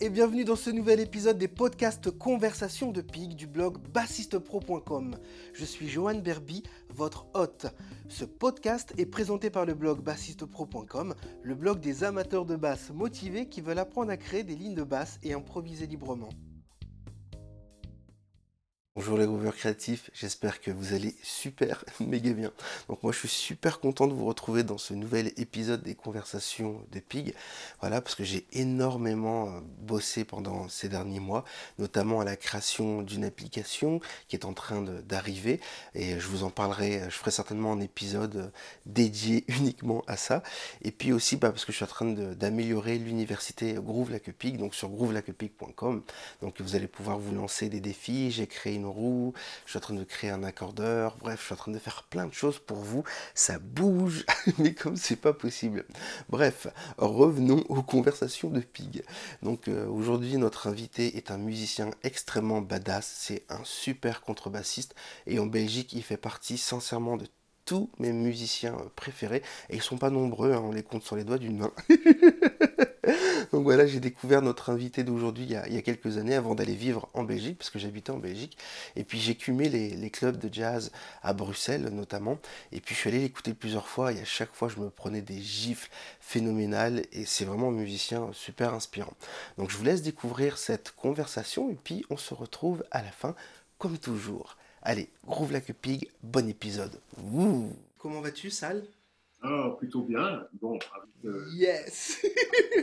Et bienvenue dans ce nouvel épisode des podcasts Conversations de Pig du blog bassistepro.com. Je suis Johan Berby, votre hôte. Ce podcast est présenté par le blog bassistepro.com, le blog des amateurs de basse motivés qui veulent apprendre à créer des lignes de basse et improviser librement. Bonjour les grooveurs créatifs, j'espère que vous allez super méga bien. Donc moi je suis super content de vous retrouver dans ce nouvel épisode des conversations de Pig. Voilà, parce que j'ai énormément euh, bossé pendant ces derniers mois, notamment à la création d'une application qui est en train d'arriver. Et je vous en parlerai, je ferai certainement un épisode euh, dédié uniquement à ça. Et puis aussi bah, parce que je suis en train d'améliorer l'université Groove Pig, donc sur groovelakepig.com. Donc vous allez pouvoir vous lancer des défis. J'ai créé une roue, je suis en train de créer un accordeur, bref, je suis en train de faire plein de choses pour vous. Ça bouge, mais comme c'est pas possible. Bref, revenons aux conversations de Pig. Donc euh, aujourd'hui, notre invité est un musicien extrêmement badass, c'est un super contrebassiste, et en Belgique, il fait partie sincèrement de tous mes musiciens préférés, et ils sont pas nombreux, hein, on les compte sur les doigts d'une main. Donc voilà, j'ai découvert notre invité d'aujourd'hui il, y a quelques années avant d'aller vivre en Belgique, parce que j'habitais en Belgique. Et puis cumé les, clubs de jazz à Bruxelles notamment. Et puis je suis allé l'écouter plusieurs fois et à chaque fois je me prenais des gifles phénoménales. Et c'est vraiment un musicien super inspirant. Donc je vous laisse découvrir cette conversation et puis on se retrouve à la fin comme toujours. Allez, groove like a pig, bon épisode. Comment vas-tu, Sal? Ah, plutôt bien. Bon, euh, Yes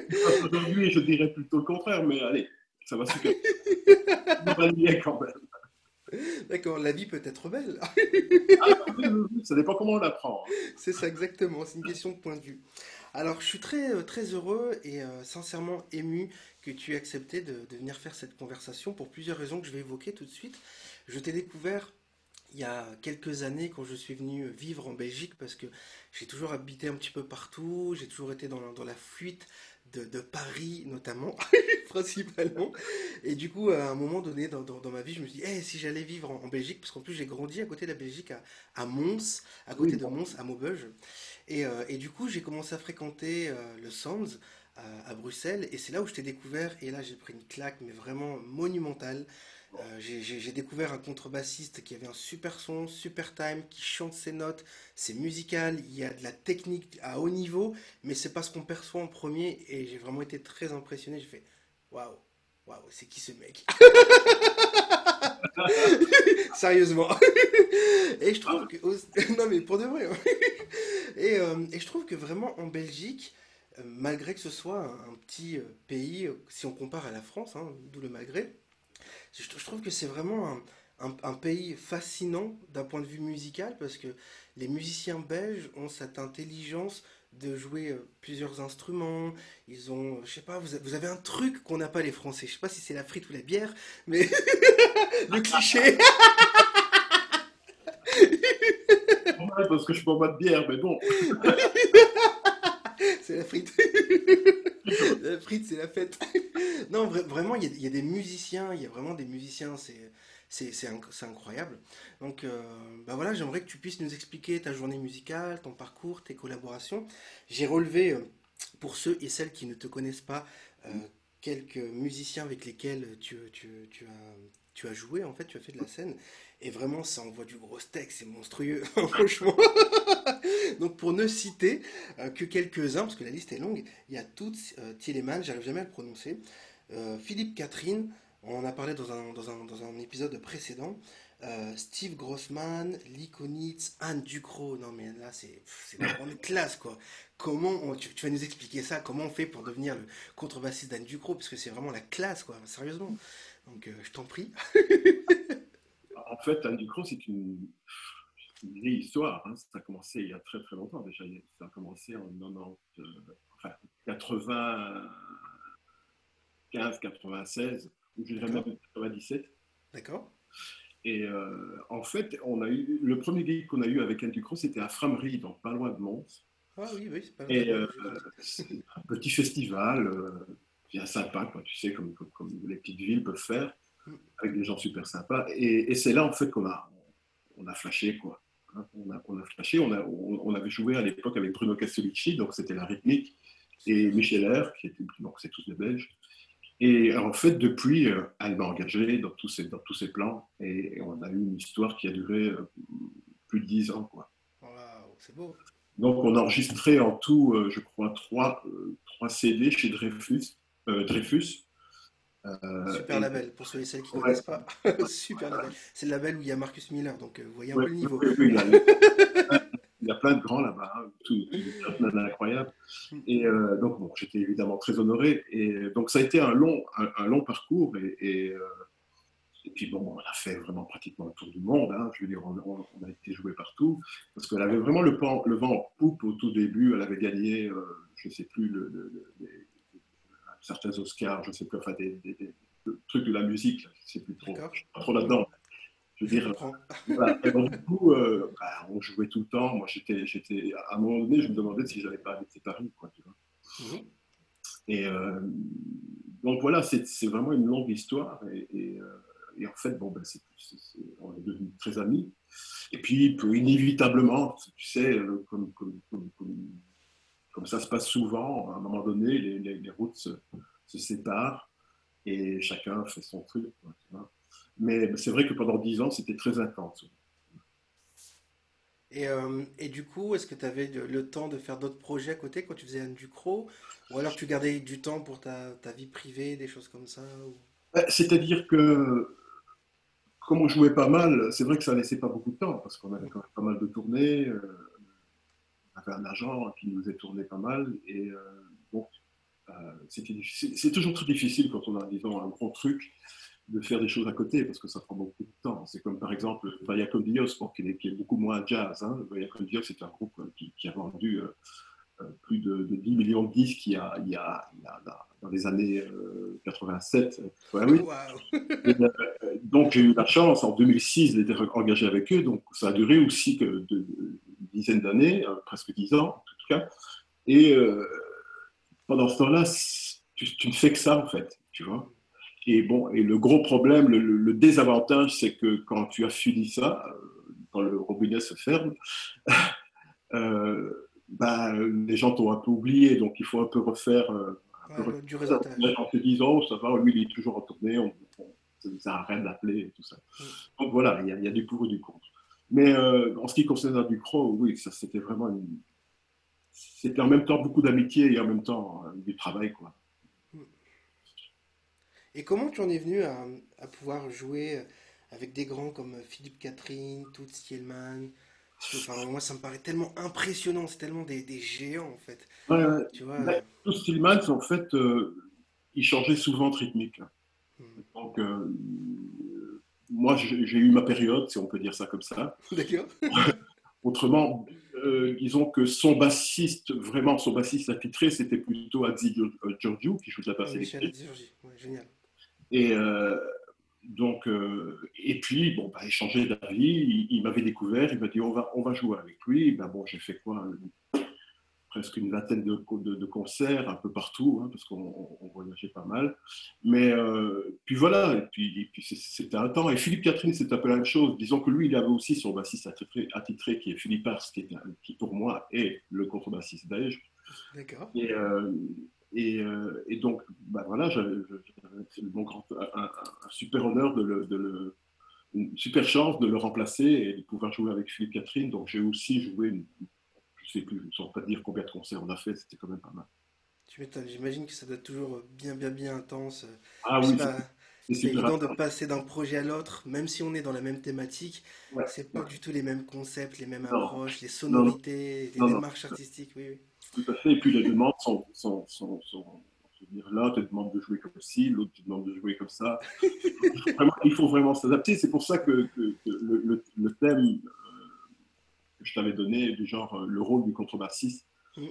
Aujourd'hui, je dirais plutôt le contraire, mais allez, ça va super. ça va bien quand même. D'accord, la vie peut être belle. ah, ça dépend comment on la prend. C'est ça, exactement. C'est une question de point de vue. Alors, je suis très, euh, très heureux et euh, sincèrement ému que tu aies accepté de, de, venir faire cette conversation pour plusieurs raisons que je vais évoquer tout de suite. Je t'ai découvert il y a quelques années quand je suis venu vivre en Belgique parce que j'ai toujours habité un petit peu partout, j'ai toujours été dans, la fuite de, Paris notamment, principalement. Et du coup, à un moment donné dans, ma vie, je me suis dit, hey, si j'allais vivre en, Belgique, parce qu'en plus j'ai grandi à côté de la Belgique, à, Mons, à côté de Mons, à Maubeuge. Et, euh, et, du coup, j'ai commencé à fréquenter euh, le Sands à, à Bruxelles, et c'est là où je t'ai découvert, et là j'ai pris une claque, mais vraiment monumentale. Euh, j'ai découvert un contrebassiste qui avait un super son, super time, qui chante ses notes, c'est musical, il y a de la technique à haut niveau, mais c'est pas ce qu'on perçoit en premier et j'ai vraiment été très impressionné. J'ai fait waouh, waouh, c'est qui ce mec? Sérieusement. et je trouve que non mais pour de vrai. Hein. et, euh, et je trouve que vraiment en Belgique euh, malgré que ce soit un, petit pays, si on compare à la France, hein, d'où le malgré, je, trouve que c'est vraiment un, pays fascinant d'un point de vue musical parce que les musiciens belges ont cette intelligence de jouer euh, plusieurs instruments. Ils ont, euh, je sais pas, vous, avez un truc qu'on n'a pas les Français. Je sais pas si c'est la frite ou la bière, mais le cliché. parce que je bois pas de bière, mais bon. c'est la frite. frite, c'est la fête. non, vraiment, il y, a des musiciens, il y a vraiment des musiciens, c'est incroyable. Donc, euh, bah voilà, j'aimerais que tu puisses nous expliquer ta journée musicale, ton parcours, tes collaborations. J'ai relevé, euh, pour ceux et celles qui ne te connaissent pas, euh, quelques musiciens avec lesquels tu, tu, tu as joué, en fait, tu as fait de la scène. Et vraiment, ça envoie du gros steak, c'est monstrueux, franchement. Donc, pour ne citer que quelques-uns, parce que la liste est longue, il y a Toots euh, Tilleman, j'arrive jamais à le prononcer, euh, Philippe Catherine, on en a parlé dans un, dans un, dans un épisode précédent, euh, Steve Grossman, Lee Konitz, Anne Ducrot. Non, mais là, c'est la grande classe, quoi. Comment, tu, vas nous expliquer ça Comment on fait pour devenir le contrebassiste d'Anne Ducrot Parce que c'est vraiment la classe, quoi, sérieusement. Donc, je t'en prie. en fait, Anne Ducrot, c'est une, vieille histoire. Hein. Ça a commencé il y a très très longtemps déjà. Ça a commencé en 90, enfin, 80. 15, 96, ou je dirais même 97. D'accord. Et euh, en fait, on a eu, le premier gig qu'on a eu avec Anne Ducrot, c'était à Framery, donc pas loin de Mons. Ah oui, oui, c'est pas loin. Et euh, c'est un petit festival, euh, bien sympa, quoi, tu sais, comme, comme, les petites villes peuvent faire. Avec des gens super sympas. Et, et c'est là, en fait, qu'on a, on a flashé, quoi. Hein, on, a, on a flashé, on, a, on, avait joué à l'époque avec Bruno Castellucci, donc c'était la rythmique, et Michel R, qui était, donc c'est tous des Belges. Et en fait, depuis, euh, elle m'a engagé dans tous, ces, dans tous ces plans. Et on a eu une histoire qui a duré euh, plus de dix ans. Quoi. c'est beau. Donc, on a enregistré en tout, euh, je crois, trois, trois CD chez Dreyfus. Dreyfus. Super label, pour ceux et celles qui ne connaissent pas. Super label. C'est le label où il y a Marcus Miller, donc vous voyez un peu le niveau. Oui, il y a plein de grands là-bas, hein, tout, tout incroyable. Et euh, donc, bon, j'étais évidemment très honoré. Et donc, ça a été un long, un, long parcours. Et, et, euh, et, puis, bon, on a fait vraiment pratiquement le tour du monde. Hein. je veux dire, on, a été joué partout. Parce qu'elle avait vraiment le, le, vent en poupe au tout début. Elle avait gagné, euh, je ne sais plus, le, certains Oscars, je ne sais plus, enfin, des, des, trucs de la musique, je ne sais plus trop, pas trop là-dedans. Je veux dire, voilà. et donc, du coup, euh, bah, on jouait tout le temps. Moi, j'étais, j'étais, à un moment donné, je me demandais si j'allais pas habiter Paris, quoi, tu vois. Et euh, donc voilà, c'est, c'est vraiment une longue histoire. Et, et, euh, en fait, bon, ben, c'est, on est devenus très amis. Et puis, inévitablement, tu sais, comme, comme, comme, comme, ça se passe souvent, à un moment donné, les, les, les routes se, se, séparent et chacun fait son truc. Quoi, tu vois. Mais c'est vrai que pendant dix ans, c'était très intense. Et, euh, et, du coup, est-ce que tu avais le temps de faire d'autres projets à côté quand tu faisais un Ducro Ou alors tu gardais du temps pour ta, ta vie privée, des choses comme ça bah, C'est-à-dire que, comme on jouait pas mal, c'est vrai que ça laissait pas beaucoup de temps, parce qu'on avait quand même pas mal de tournées. Euh, on avait un agent qui nous faisait tourner pas mal. Et euh, c'est toujours très difficile quand on a, disons, un gros truc de faire des choses à côté parce que ça prend beaucoup de temps. C'est comme par exemple Vaya con Dios, qui, est, qui, est, beaucoup moins jazz. Hein. Vaya con Dios, c'est un groupe euh, qui, qui a vendu euh, euh, plus de, 10 millions de disques il y a, il y a, dans les années 87. Ouais, oui. donc j'ai eu la chance en 2006 d'être engagé avec eux. Donc ça a duré aussi que de, une dizaine d'années, presque 10 ans en tout cas. Et pendant ce temps-là, tu, tu ne fais que ça en fait, tu vois. Et bon, et le gros problème, le, désavantage, c'est que quand tu as fini ça, euh, quand le robinet se ferme, euh, bah, les gens t'ont un peu oublié, donc il faut un peu refaire euh, du réseautage. En te disant, oh, ça va, lui, il est toujours en tournée, on, on, ça arrête d'appeler et tout ça. Mm. Donc voilà, il y, a, il y, a, du pour et du contre. Mais en ce qui concerne du Ducrot, oui, ça c'était vraiment une... C'était en même temps beaucoup d'amitié et en même temps du travail, quoi. Et comment tu en es venu à, pouvoir jouer avec des grands comme Philippe Catherine, Toots Thielman enfin, Moi, ça me paraît tellement impressionnant, c'est tellement des, géants en fait. Ouais, ouais. Tu vois, bah, en fait, euh, il changeait souvent de rythmique. Hmm. Donc, euh, moi, j'ai eu ma période, si on peut dire ça comme ça. D'accord. Autrement, euh, disons que son bassiste, vraiment son bassiste attitré, c'était plutôt Adzi Giorgio qui joue de la basse électrique. Ouais, génial. Et euh, donc, euh, et puis, bon, bah, échanger d'avis, il, m'avait découvert, il m'a dit on va, on va jouer avec lui. Ben, bon, j'ai fait quoi Presque une vingtaine de, de, concerts un peu partout, hein, parce qu'on voyageait pas mal. Mais euh, puis voilà, et puis, puis c'était un temps. Et Philippe Catherine, c'est un peu la même chose. Disons que lui, il avait aussi son bassiste attitré, qui est Philippe Ars, qui, qui pour moi est le contrebassiste belge. D'accord. Et, euh, et, donc, bah voilà, j'avais un, super honneur, de le, une super chance de le remplacer et de pouvoir jouer avec Philippe Catherine. Donc j'ai aussi joué, je sais plus, je ne saurais pas dire combien de concerts on a fait, c'était quand même pas mal. Tu m'étonnes, j'imagine que ça doit être toujours bien, bien, bien intense. Ah oui, c'est évident de passer d'un projet à l'autre, même si on est dans la même thématique. Ouais, c'est pas du tout les mêmes concepts, les mêmes approches, les sonorités, les démarches artistiques. Oui, oui. Tout à fait. Et puis les demandes sont, sont, sont, sont dire, là, tu demandes de jouer comme ci, l'autre te demande de jouer comme ça. il faut vraiment s'adapter. C'est pour ça que, que, le, le, thème que je t'avais donné, du genre euh, le rôle du contrebassiste mm.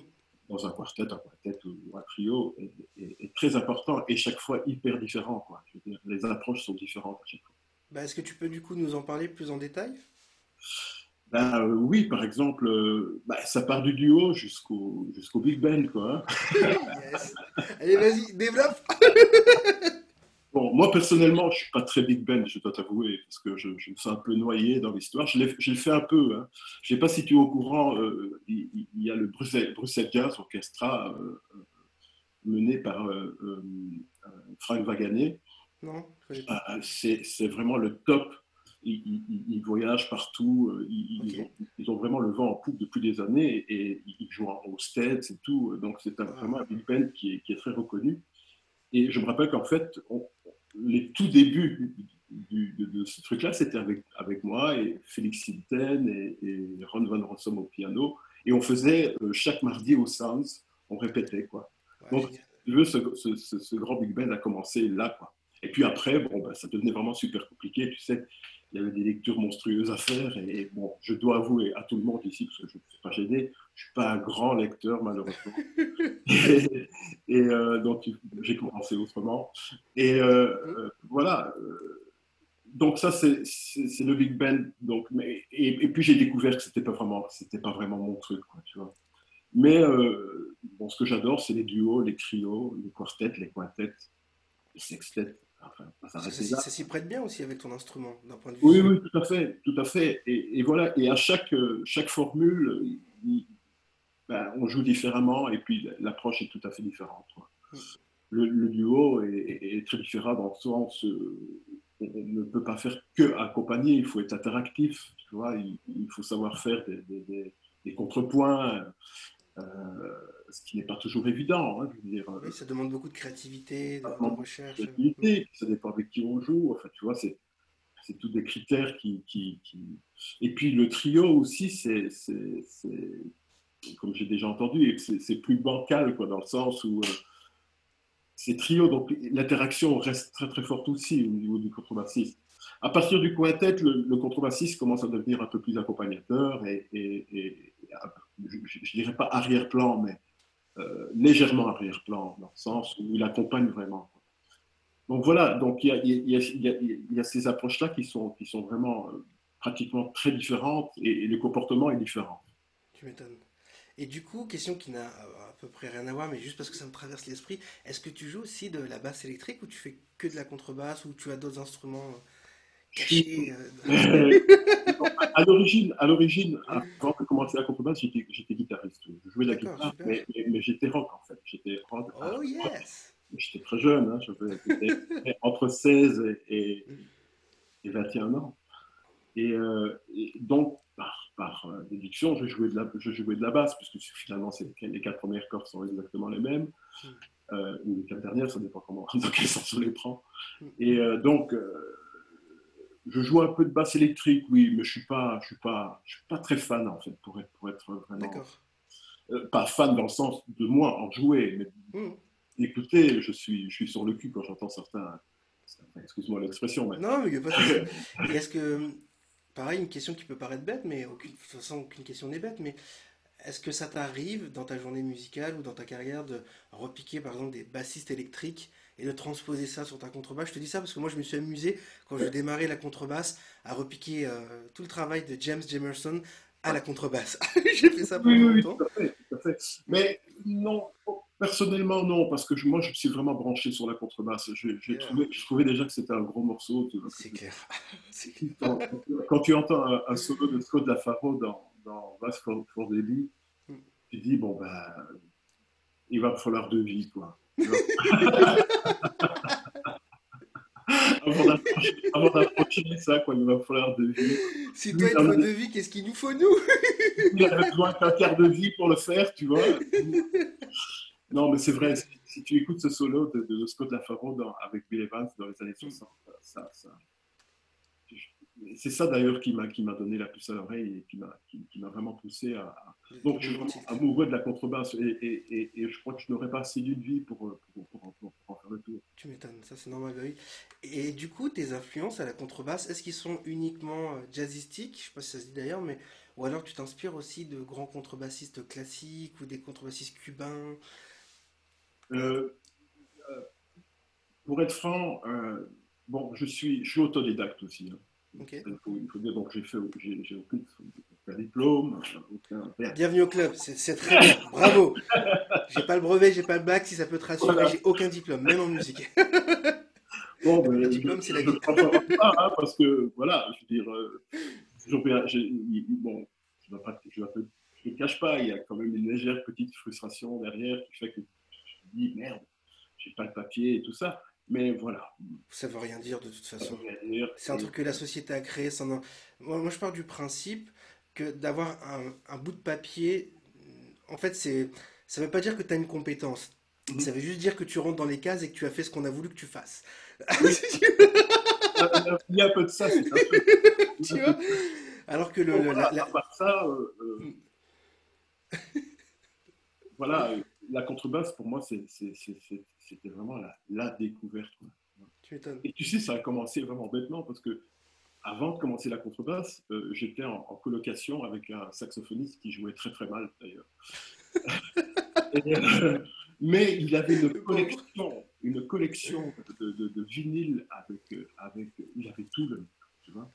dans un quartet, un quartet ou un trio, est, très important et chaque fois hyper différent. Quoi. Je veux dire, les approches sont différentes à chaque fois. Bah, Est-ce que tu peux du coup nous en parler plus en détail? Ben, euh, oui, par exemple, euh, ben, ça part du duo jusqu'au jusqu'au Big Band, quoi. yes. Allez, vas-y, développe. bon, moi personnellement, je suis pas très Big Band, je dois t'avouer, parce que je, je, me sens un peu noyé dans l'histoire. Je l'ai fait un peu. Hein. Je ne sais pas si tu es au courant, euh, il, y a le Bruxelles, Bruxelles Jazz Orchestra mené par Frank Wagané. Non, c'est vraiment le top ils, voyagent partout, euh, ils, ont, vraiment le vent en poupe depuis des années et ils jouent aux States et tout. Donc c'est ah. vraiment un big band qui est, très reconnu. Et je me rappelle qu'en fait, les tout débuts de, ce truc-là, c'était avec, avec moi et Félix Silten et, Ron Van Rossum au piano. Et on faisait euh, chaque mardi au Sounds, on répétait quoi. Donc, ce, ce, grand big band a commencé là quoi. Et puis après, bon, ben, ça devenait vraiment super compliqué. Tu sais, il y avait des lectures monstrueuses à faire. Et, bon, je dois avouer à tout le monde ici, parce que je ne suis pas gêné, je ne suis pas un grand lecteur, malheureusement. et, euh, donc, j'ai commencé autrement. Et euh, euh, voilà. Donc, ça, c'est le Big Band. Donc, mais, et, puis, j'ai découvert que ce n'était pas, vraiment, pas vraiment mon truc, quoi, tu vois. Mais bon, ce que j'adore, c'est les duos, les trios, les quartets, les quintettes, les sextettes ça, s'y prête bien aussi avec ton instrument, d'un point de vue. Oui, oui, tout à fait, tout à fait. Et, voilà, et à chaque, chaque formule, ben, on joue différemment et puis l'approche est tout à fait différente. Mm. Le, duo est, très différent dans le sens, on ne peut pas faire que accompagner, il faut être interactif, tu vois, il, faut savoir faire des, des, des contrepoints. Euh, ce qui n'est pas toujours évident. Hein, dire, euh, oui, ça demande beaucoup de créativité, de, recherche. Créativité, ça dépend avec qui on joue. Enfin, tu vois, c'est c'est tous des critères qui, qui, Et puis le trio aussi, c'est, comme j'ai déjà entendu, c'est plus bancal, quoi, dans le sens où euh, c'est trio, donc l'interaction reste très très forte aussi au niveau du contrebassiste. À partir du quintet, le, le contrebassiste commence à devenir un peu plus accompagnateur et, et, je ne dirais pas arrière-plan, mais euh, légèrement arrière-plan, dans le sens où il accompagne vraiment. Donc voilà, donc il y a, il y a, ces approches-là qui sont, qui sont vraiment euh, pratiquement très différentes et, le comportement est différent. Tu m'étonnes. Et du coup, question qui n'a à peu près rien à voir, mais juste parce que ça me traverse l'esprit, est-ce que tu joues aussi de la basse électrique ou tu fais que de la contrebasse ou tu as d'autres instruments cachés euh, à l'origine, à l'origine, avant de commencer la contrebasse, j'étais, j'étais guitariste. Je jouais de la guitare, mais, mais, j'étais rock en fait. J'étais rock. Oh yes. J'étais très jeune, hein, j'avais entre 16 et, et, 21 ans. Et, euh, donc, par, par euh, déduction, je jouais, de la, je jouais de la basse, puisque finalement, les quatre premières cordes sont exactement les mêmes, euh, ou les quatre dernières, ça dépend comment, dans quel sens on les prend. Hmm. Et donc, je joue un peu de basse électrique, oui, mais je suis pas, je suis pas, je suis pas très fan en fait, pour être, pour être vraiment. Euh, pas fan dans le sens de moi en jouer, mais mmh. écoutez, je suis, je suis sur le cul quand j'entends certains. Excuse-moi l'expression, mais. Non, mais il n'y a pas de Est-ce que, pareil, une question qui peut paraître bête, mais aucune, de toute façon, aucune question n'est bête, mais est-ce que ça t'arrive dans ta journée musicale ou dans ta carrière de repiquer par exemple des bassistes électriques et de transposer ça sur ta contrebasse. Je te dis ça parce que moi je me suis amusé quand je démarrais la contrebasse à repiquer euh, tout le travail de James Jamerson à la contrebasse. J'ai fait ça pendant oui, longtemps. Oui, tout à fait, Mais non, personnellement non, parce que moi je suis vraiment branché sur la contrebasse. Trouvé, je trouvais déjà que c'était un gros morceau. C'est clair. Quand, tu entends un, solo de Scott Lafaro dans, dans Bass for, for Daily, mm. tu dis bon ben il va falloir deux vies quoi avant d'approcher ça, quoi, il va falloir de vie. Si toi, il faut de vie, qu'est-ce qu'il nous faut, nous? Il a besoin qu'un quart de vie pour le faire, tu vois. Non, mais c'est vrai, si, tu écoutes ce solo de, de Scott Lafaro avec Bill Evans dans les années 60, ça, ça, c'est ça d'ailleurs qui m'a qui m'a donné la puce à l'oreille et qui m'a qui, m'a vraiment poussé à, donc je suis amoureux de la contrebasse et, et, et, je crois que je n'aurais pas assez d'une vie pour pour, pour, pour, en faire le tour. Tu m'étonnes, ça c'est normal, oui. Et du coup, tes influences à la contrebasse, est-ce qu'ils sont uniquement euh, jazzistiques Je sais pas si ça se dit d'ailleurs, mais ou alors tu t'inspires aussi de grands contrebassistes classiques ou des contrebassistes cubains? Euh, euh, Pour être franc, bon, je suis je suis autodidacte aussi. Hein. Il, faut, dire donc j'ai fait j'ai aucun, diplôme. Bienvenue au club, c'est très bien, bravo. J'ai pas le brevet, j'ai pas le bac, si ça peut te rassurer, j'ai aucun diplôme, même en musique. Bon, le diplôme, c'est la vie. Pas, hein, parce que voilà, je veux dire, euh, bon, je ne cache pas, il y a quand même une légère petite frustration derrière qui fait que je me dis merde, j'ai pas le papier et tout ça. Mais voilà. Ça veut rien dire de toute façon. C'est un truc que la société a créé. sans Moi, moi, je pars du principe que d'avoir un, un bout de papier, en fait, c'est, ça veut pas dire que tu as une compétence. Mhm. Ça veut juste dire que tu rentres dans les cases et que tu as fait ce qu'on a voulu que tu fasses. Il y a un peu de ça, c'est un peu. Tu vois? Alors que le, voilà, la- la- à part ça, euh, euh, voilà, euh, la contrebasse pour moi, c'est- c'était vraiment la, la découverte. quoi. Tu. Et tu sais, ça a commencé vraiment bêtement parce que avant de commencer la contrebasse, euh, j'étais en, en colocation avec un saxophoniste qui jouait très très mal d'ailleurs. Euh, mais il avait une collection, une collection de, de, de vinyles avec, euh, avec, il avait tout le, tu vois.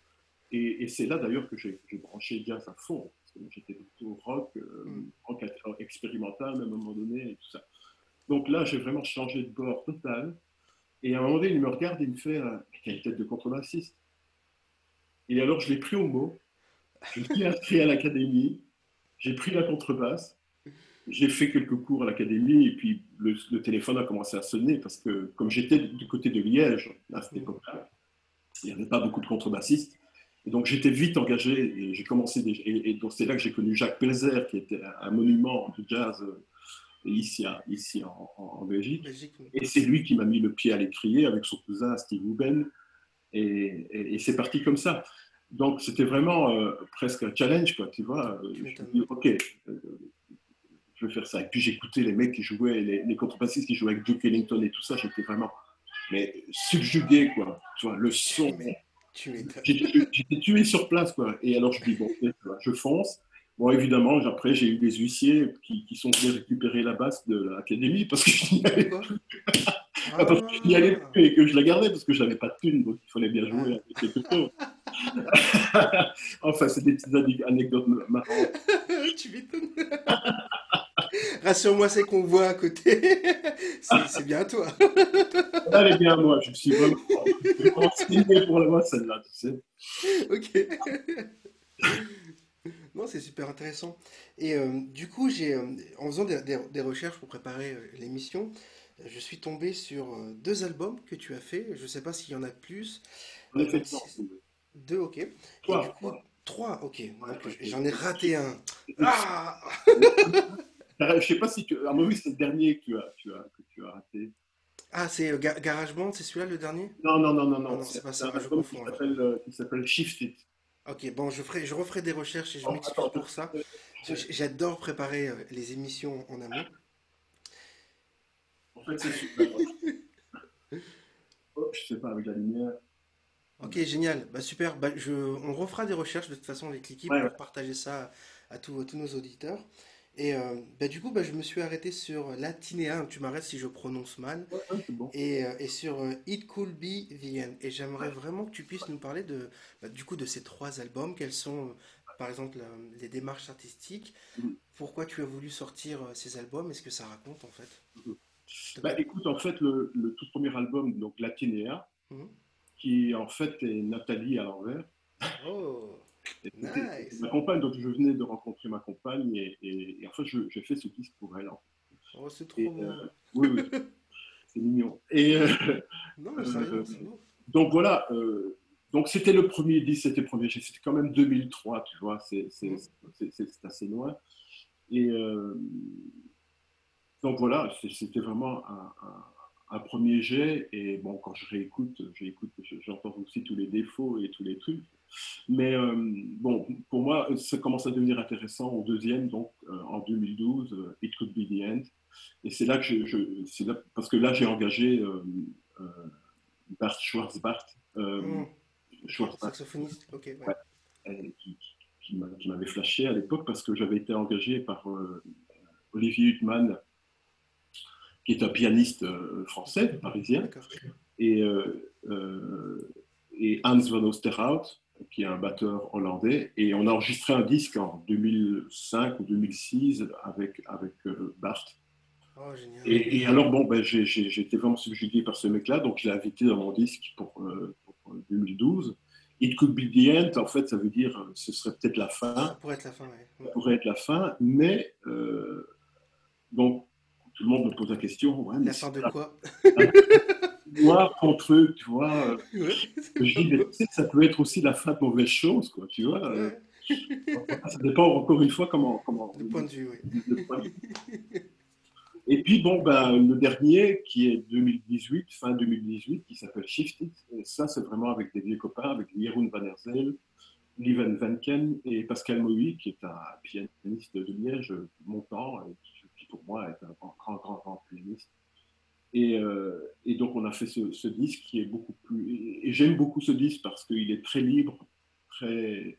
Et, et c'est là d'ailleurs que j'ai branché jazz à fond. J'étais plutôt rock, euh, Mm. rock expérimental même à un moment donné et tout ça. Donc là, j'ai vraiment changé de bord total. Et à un moment donné, il me regarde et il me fait euh, Quelle tête de contrebassiste Et alors, je l'ai pris au mot. Je me suis inscrit à l'académie. J'ai pris la contrebasse. J'ai fait quelques cours à l'académie. Et puis, le, le téléphone a commencé à sonner parce que, comme j'étais du côté de Liège à cette Mhm. époque-là, il n'y avait pas beaucoup de contrebassistes. Et donc, j'étais vite engagé et j'ai commencé. Et, et donc, c'est là que j'ai connu Jacques Pelzer, qui était un monument du jazz euh, ici, ici en, Belgique. Belgique, oui. Et c'est lui qui m'a mis le pied à l'étrier avec son cousin Steve Ruben. Et, et- et c'est parti comme ça. Donc c'était vraiment euh, presque un challenge, quoi, tu vois. Euh, Je me dis, ok, euh, je vais faire ça. Et puis j'écoutais les mecs qui jouaient, les, les contrebassistes qui jouaient avec Duke Ellington et tout ça. J'étais vraiment mais subjugué, quoi. Tu vois, le son. J'étais tué sur place, quoi. Et alors je dis, bon, je fonce. Bon, évidemment, après, j'ai eu des huissiers qui, qui sont venus récupérer la basse de l'académie parce que je n'y allais ah, allais plus et que je la gardais parce que je n'avais pas de thune, donc il fallait bien jouer avec quelque chose. enfin, c'est des petites ane- anecdotes marrantes. tu m'étonnes. Rassure-moi, c'est qu'on voit à côté. c'est bien toi. Elle est bien à moi, je suis vraiment, je suis vraiment signé pour la voir celle-là, tu sais. ok. Non, c'est super intéressant. Et euh, du coup, j'ai, euh, en faisant des, des- des recherches pour préparer euh, l'émission, je suis tombé sur deux albums que tu as fait. Je ne sais pas s'il y en a plus. Attends, non, si- Deux, ok. Et Trois, du coup, trois. ok. Ouais. j'en ai raté un. Ah! Je sais pas si tu. À mon avis, c'est le dernier que tu as, tu as, que tu as raté. Ah, c'est euh, Ga- GarageBand, c'est celui-là le dernier? Non, non, non, non, Ah non. non, c'est pas ça, je confonds, qui s'appelle Shift It. Ok, bon, je ferai, je referai des recherches et je Oh, m'excuse pour ça. J'adore préparer euh, les émissions en amont. En fait, c'est super. Oh, je sais pas, avec la lumière. Ok, génial. Bah, super. Bah, je, on refera des recherches de toute façon avec l'équipe Ouais, pour ouais. partager ça à tous nos auditeurs. Et euh, bah, du coup, bah, je me suis arrêté sur Latinéa. Tu m'arrêtes si je prononce mal. Ouais, ouais, c'est bon. Et, euh, et sur euh, It Could Be The End. Et j'aimerais vraiment que tu puisses nous parler de, bah, du coup, de ces trois albums. Quelles sont, euh, par exemple, les démarches artistiques? Mhm. Pourquoi tu as voulu sortir ces albums? Et ce que ça raconte en fait? Te Bah, écoute, en fait, le, le tout premier album, donc Latinéa, Mhm. qui en fait est Nathalie à l'envers. Oh, Nice. Ma compagne, donc je venais de rencontrer ma compagne et, et- et en fait, j'ai fait ce disque pour elle. en fait. oh, c'est trop beau. euh, oui, oui, c'est mignon. Et euh, Non, mais sérieux, euh, donc voilà, euh, donc c'était le premier disque, c'était le premier, c'était quand même 2003, tu vois, c'est c'est- assez loin. Et donc voilà, c'était vraiment un, un- un premier jet. Et bon, quand je réécoute, j'écoute, j'entends aussi tous les défauts et tous les trucs. Mais euh, bon, pour moi, ça commence à devenir intéressant au deuxième, donc euh, en 2012, euh, It Could Be the End. Et c'est là que je, je- c'est là, parce que là j'ai engagé Bart Schwarzbart. Schwarzbart, Saxophoniste, ok, ouais. Ouais. qui, qui- qui m'a- qui m'avait flashé à l'époque parce que j'avais été engagé par Olivier Huttman, qui est un pianiste euh, français, parisien, et, euh, euh, et Hans van Oosterhout, qui est un batteur hollandais. Et on a enregistré un disque en 2005 ou 2006 avec, avec Bart. Oh. Et, et alors, bon, ben, j'ai été vraiment subjugué par ce mec-là, donc je l'ai invité dans mon disque pour, euh, pour, euh, 2012. It could be the end, en fait, ça veut dire ce serait peut-être la fin, Ça pourrait être la fin, ouais. ça pourrait être la fin, mais euh, donc tout le monde me pose la question, ouais, mais La fin de la quoi? noir contre eux, tu vois. Je dis, mais tu sais, ça peut être aussi la fin de mauvaise chose, quoi, tu vois. Ça dépend encore une fois comment. comment le point de vue, oui. Et puis, bon, ben, le dernier, qui est 2018, fin 2018, qui s'appelle Shifted, ça, c'est vraiment avec des vieux copains, avec Jeroen Van Erzel, Lieven Venken et Pascal Moï, qui est un pianiste de Liège montant, qui pour moi est un grand, grand, grand, pianiste. Et, euh, et, donc, on a fait ce, disque qui est beaucoup plus. Et j'aime beaucoup ce disque parce qu'il est très libre, très.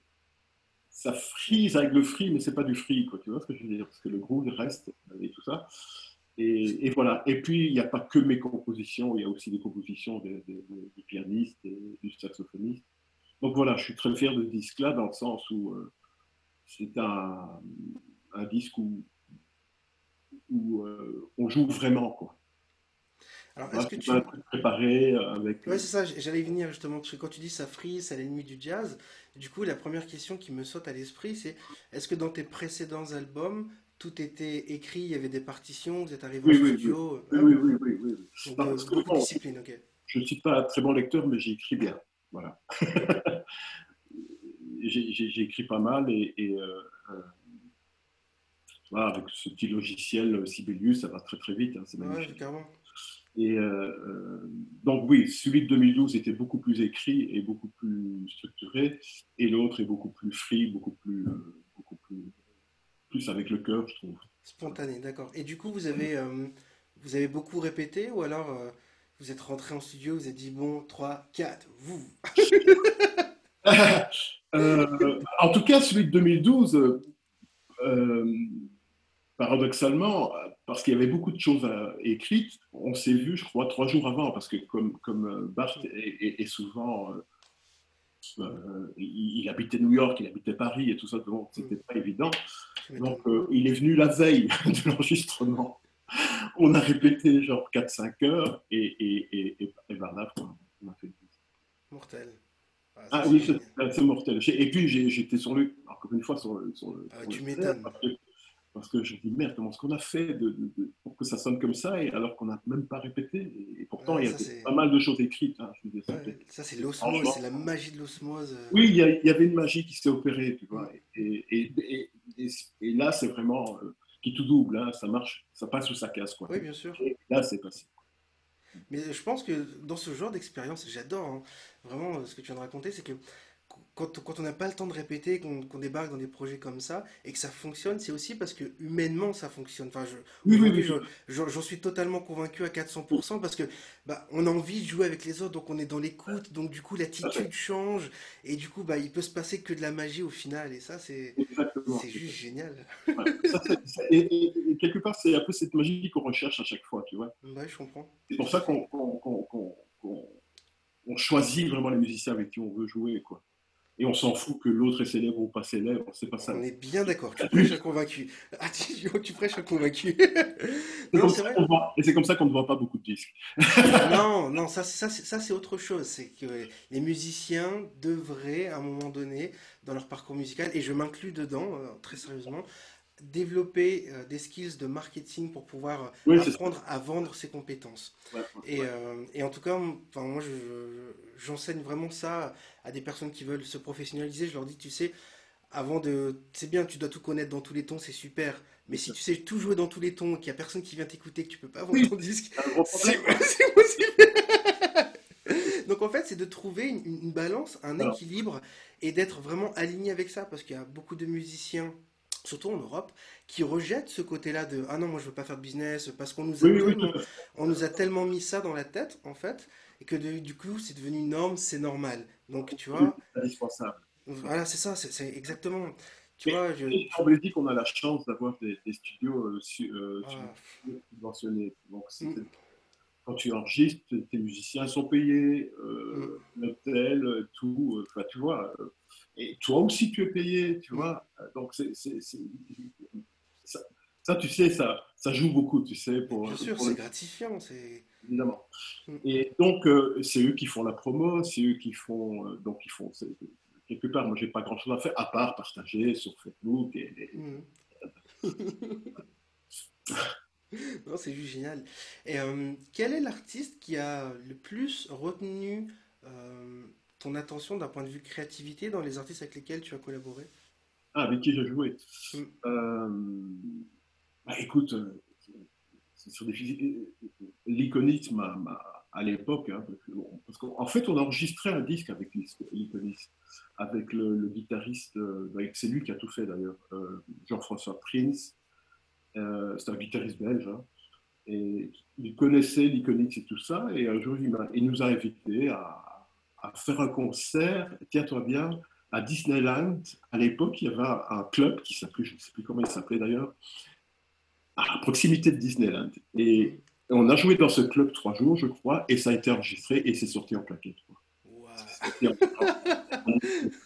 Ça frise avec le free, mais c'est pas du free, quoi. Tu vois ce que je veux dire? Parce que le groove reste et tout ça. Et, voilà. Et puis, il n'y a pas que mes compositions, il y a aussi des compositions des, du pianiste et du saxophoniste. Donc voilà, je suis très fier de ce disque-là, dans le sens où euh, c'est un, un, disque où, où euh, on joue vraiment, quoi. Alors, est-ce que tu préparé avec. Ouais, c'est ça, j'allais venir justement, parce que quand tu dis ça frise, c'est l'ennemi du jazz, du coup, la première question qui me saute à l'esprit, c'est est-ce que dans tes précédents albums, tout était écrit, il y avait des partitions, vous êtes arrivé au studio. Oui, oui, oui, oui, oui, Donc, euh, beaucoup de discipline, ok. Je ne suis pas un très bon lecteur, mais j'écris bien. Voilà. j'ai écrit pas mal et, euh, euh, voilà, avec ce petit logiciel Sibelius, ça va très très vite, hein, c'est magnifique. et donc oui, celui de 2012 était beaucoup plus écrit et beaucoup plus structuré, et l'autre est beaucoup plus free, beaucoup plus, beaucoup plus plus avec le cœur, je trouve. Spontané, d'accord. Et du coup, vous avez, euh, vous avez beaucoup répété ou alors euh, vous êtes rentré en studio, vous avez dit bon, 3, 4, vous euh, En tout cas, celui de 2012, paradoxalement, parce qu'il y avait beaucoup de choses écrites, on s'est vu, je crois, trois jours avant, parce que comme, comme Bart est, souvent il, habitait New York, il habitait Paris et tout ça, donc c'était pas évident. Donc, euh, il est venu la veille de l'enregistrement. On a répété genre 4-5 heures et, et, et, et, et on a fait Mortel. Ah, ah oui, c'est mortel. Et puis, j'étais sur le, encore une fois, sur le. Sur le ah, tu m'étonnes. Parce, que je me dis, merde, comment est-ce qu'on a fait de, pour que ça sonne comme ça, et alors qu'on n'a même pas répété Et pourtant, il y a pas mal de choses écrites. Hein, je ça, c'est l'osmose, c'est la magie de l'osmose. Euh. Oui, il y, avait une magie qui s'est opérée, tu vois. et, et, là, c'est vraiment euh, qui tout double, hein, ça marche, ça passe ou ça casse. Quoi. Oui, bien sûr. Et là, c'est passé. Mais je pense que dans ce genre d'expérience, j'adore hein, vraiment euh, ce que tu viens de raconter, c'est que quand, quand on n'a pas le temps de répéter, qu'on débarque dans des projets comme ça et que ça fonctionne, c'est aussi parce que humainement ça fonctionne. Enfin, j'en suis totalement convaincu à 400% parce que bah, on a envie de jouer avec les autres, donc on est dans l'écoute, donc du coup l'attitude change et du coup bah, il peut se passer que de la magie au final et ça c'est juste génial. et, quelque part c'est un peu cette magie qu'on recherche à chaque fois, tu vois. Ouais, je comprends. C'est pour ça qu'on choisit vraiment les musiciens avec qui on veut jouer, quoi et on s'en fout que l'autre est célèbre ou pas célèbre, c'est pas ça. On est bien d'accord, tu prêches à convaincu. Ah, tu, prêches à convaincu. et c'est comme ça qu'on ne voit pas beaucoup de disques. non, non, ça, ça, ça c'est autre chose. C'est que les musiciens devraient, à un moment donné, dans leur parcours musical, et je m'inclus dedans, euh, très sérieusement, développer euh, des skills de marketing pour pouvoir apprendre à vendre ses compétences. et, euh, et, en tout cas, enfin, moi, j'enseigne vraiment ça à des personnes qui veulent se professionnaliser. Je leur dis, tu sais, avant de... C'est bien, tu dois tout connaître dans tous les tons, c'est super. Mais si tu sais tout jouer dans tous les tons, qu'il n'y a personne qui vient t'écouter, que tu peux pas vendre ton disque, c'est possible. Donc en fait, c'est de trouver une, une balance, un équilibre et d'être vraiment aligné avec ça. Parce qu'il y a beaucoup de musiciens surtout en Europe, qui rejettent ce côté-là de ah non moi je veux pas faire de business parce qu'on nous a tellement, on nous a tellement mis ça dans la tête en fait et que du coup c'est devenu une norme, c'est normal. Donc tu vois. indispensable. Voilà c'est ça, c'est exactement. Tu vois, je... On dit qu'on a la chance d'avoir des, studios euh, euh, ah. subventionnés. Donc mm. quand tu enregistres, tes musiciens sont payés, euh, mm. l'hôtel, tout. Enfin tu vois. Et toi aussi, tu es payé, tu vois. Donc, c'est, ça, ça, tu sais, ça, ça joue beaucoup, tu sais. Pour, Bien sûr, c'est gratifiant. C'est... Évidemment. Mm. Et donc, euh, c'est eux qui font la promo, c'est eux qui font. Euh, donc, ils font. quelque part, moi, j'ai pas grand chose à faire, à part partager sur Facebook. Et, mm. Non, c'est juste génial. Et euh, quel est l'artiste qui a le plus retenu ton attention d'un point de vue créativité dans les artistes avec lesquels tu as collaboré? Ah, avec qui j'ai joué? Mm, Euh, bah, écoute, euh, sur des m'a, m'a- à l'époque, hein, parce qu'en en fait, on a enregistré un disque avec l'Iconis, avec le, le guitariste, euh, bah, c'est lui qui a tout fait d'ailleurs, euh, Jean-François Prince, euh, c'est un guitariste belge, hein, et il connaissait l'Iconis et tout ça, et un jour, il, il nous a invités à, à faire un concert, tiens-toi bien, à Disneyland. À l'époque, il y avait un, club qui s'appelait, je ne sais plus comment il s'appelait d'ailleurs, à proximité de Disneyland. Et on a joué dans ce club trois jours, je crois, et ça a été enregistré et c'est sorti en plaquette. Waouh.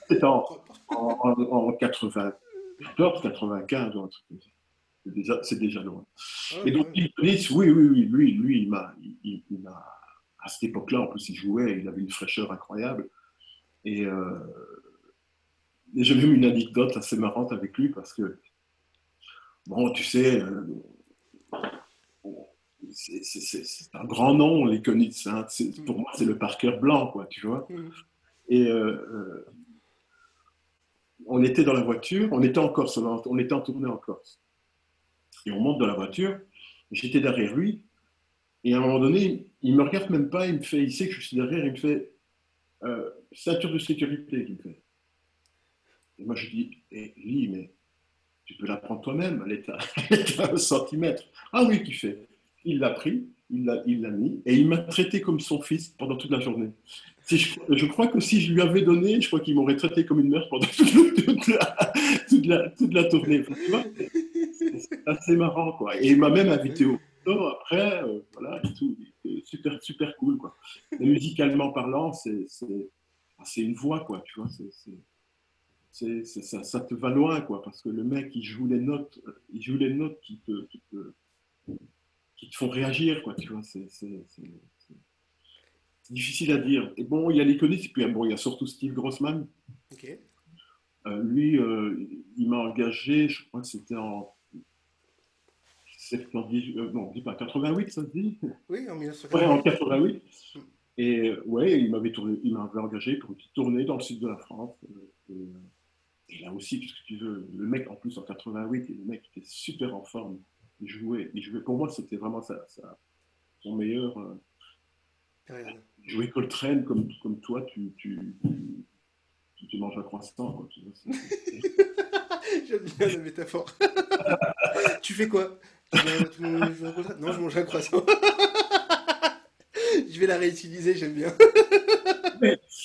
C'était en, en, en, en 94, 95 ou un truc comme ça. C'est déjà, loin. Ah, Et donc, ouais. il oui, oui, oui, lui, lui, il m'a, à cette époque-là, en plus, il jouait, il avait une fraîcheur incroyable. Et, euh, et j'ai même une anecdote assez marrante avec lui parce que, bon, tu sais, euh, c'est un grand nom, les Konitz. hein. C'est- Pour moi, c'est le Parker blanc, quoi, tu vois. Mm. Et euh, euh, on était dans la voiture, on était en Corse, on était en tournée en Corse. Et on monte dans la voiture, j'étais derrière lui, et à un moment donné, il me regarde même pas, il me fait, il sait que je suis derrière, il me fait euh, ceinture de sécurité, il me fait. Et moi je dis, eh, Lee, mais tu peux la prendre toi-même, elle est à, un centimètre. Ah oui, tu fais. Il l'a pris, il l'a mis, et il m'a traité comme son fils pendant toute la journée. Je, crois que si je lui avais donné, je crois qu'il m'aurait traité comme une mère pendant toute, la, toute la- toute la tournée. C'est assez marrant, quoi. Et il m'a même invité au resto après, euh, voilà, et tout. Super, super cool, quoi. Et musicalement parlant, c'est c'est- c'est une voix, quoi, tu vois. c'est ça, ça te va loin, quoi, parce que le mec, il joue les notes, il joue les notes qui te, qui te, qui te font réagir, quoi, tu vois. C'est difficile à dire. Et bon, il y a l'Iconis, et puis bon, il y a surtout Steve Grossman. Ok. Euh, lui, euh, il m'a engagé, je crois que c'était en 70, euh, non, dis pas 88, ça se dit Oui, en Ouais, en 1988. 88. Et euh, ouais, il m'avait tourné, il m'avait engagé pour une petite tournée dans le sud de la France. Euh, Et, euh, et là aussi, qu'est-ce que tu veux, le mec en plus en 88, et le mec était super en forme. Il jouait, il jouait. Pour moi, c'était vraiment sa, sa- son meilleur. euh, jouait Coltrane comme, comme toi, tu, tu, tu, tu manges un croissant. Quoi, tu vois, c'est- J'aime bien la métaphore. tu fais quoi? Non, je mange un croissant. je vais la réutiliser, j'aime bien.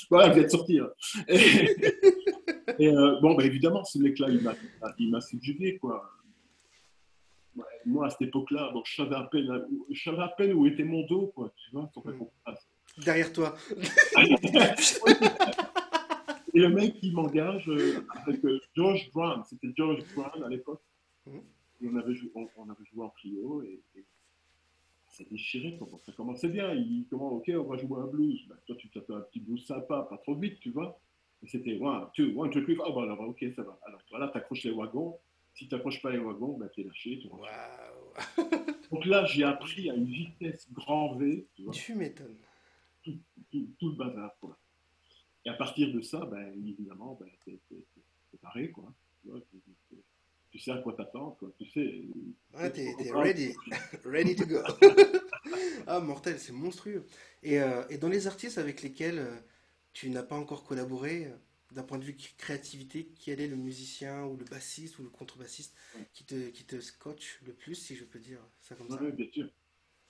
Voilà, elle vient de sortir. Et, et, euh, bon, bah, évidemment, ce mec-là, il m'a, subjugué, quoi. Ouais, Moi, à cette époque-là, bon, je, savais à peine, où- je savais à peine où était mon dos, quoi, tu vois. Derrière toi. Et le mec, il m'engage euh, avec euh, George Brown. C'était George Brown à l'époque. On avait, joué, on, on avait joué en trio et, et ça déchirait. Ça commençait bien. Il dit comment, ok, on va jouer un blues. Ben, toi, tu tapais un petit blues sympa, pas trop vite, tu vois. Et c'était one, two, one, two, three. Ah, ben alors, ok, ça va. Alors, voilà, tu accroches les wagons. Si tu n'accroches pas les wagons, ben, tu es lâché. Tu rentres. Waouh. Donc là, j'ai appris à une vitesse grand V, tu vois, Tu m'étonnes. tout, tout- tout le bazar. Quoi. Et à partir de ça, ben, évidemment, ben, t'es, t'es- t'es- t'es paré, quoi. Tu, vois, tu- sais à quoi t'attendre, quoi. Tu sais. Ah, t'es ready. ready to go. ah, mortel, c'est monstrueux. Et, euh, et dans les artistes avec lesquels euh, tu n'as pas encore collaboré, euh, d'un point de vue créativité, quel est le musicien ou le bassiste ou le contrebassiste qui te, qui te scotche le plus, si je peux dire ça comme ça? Oui, bien sûr.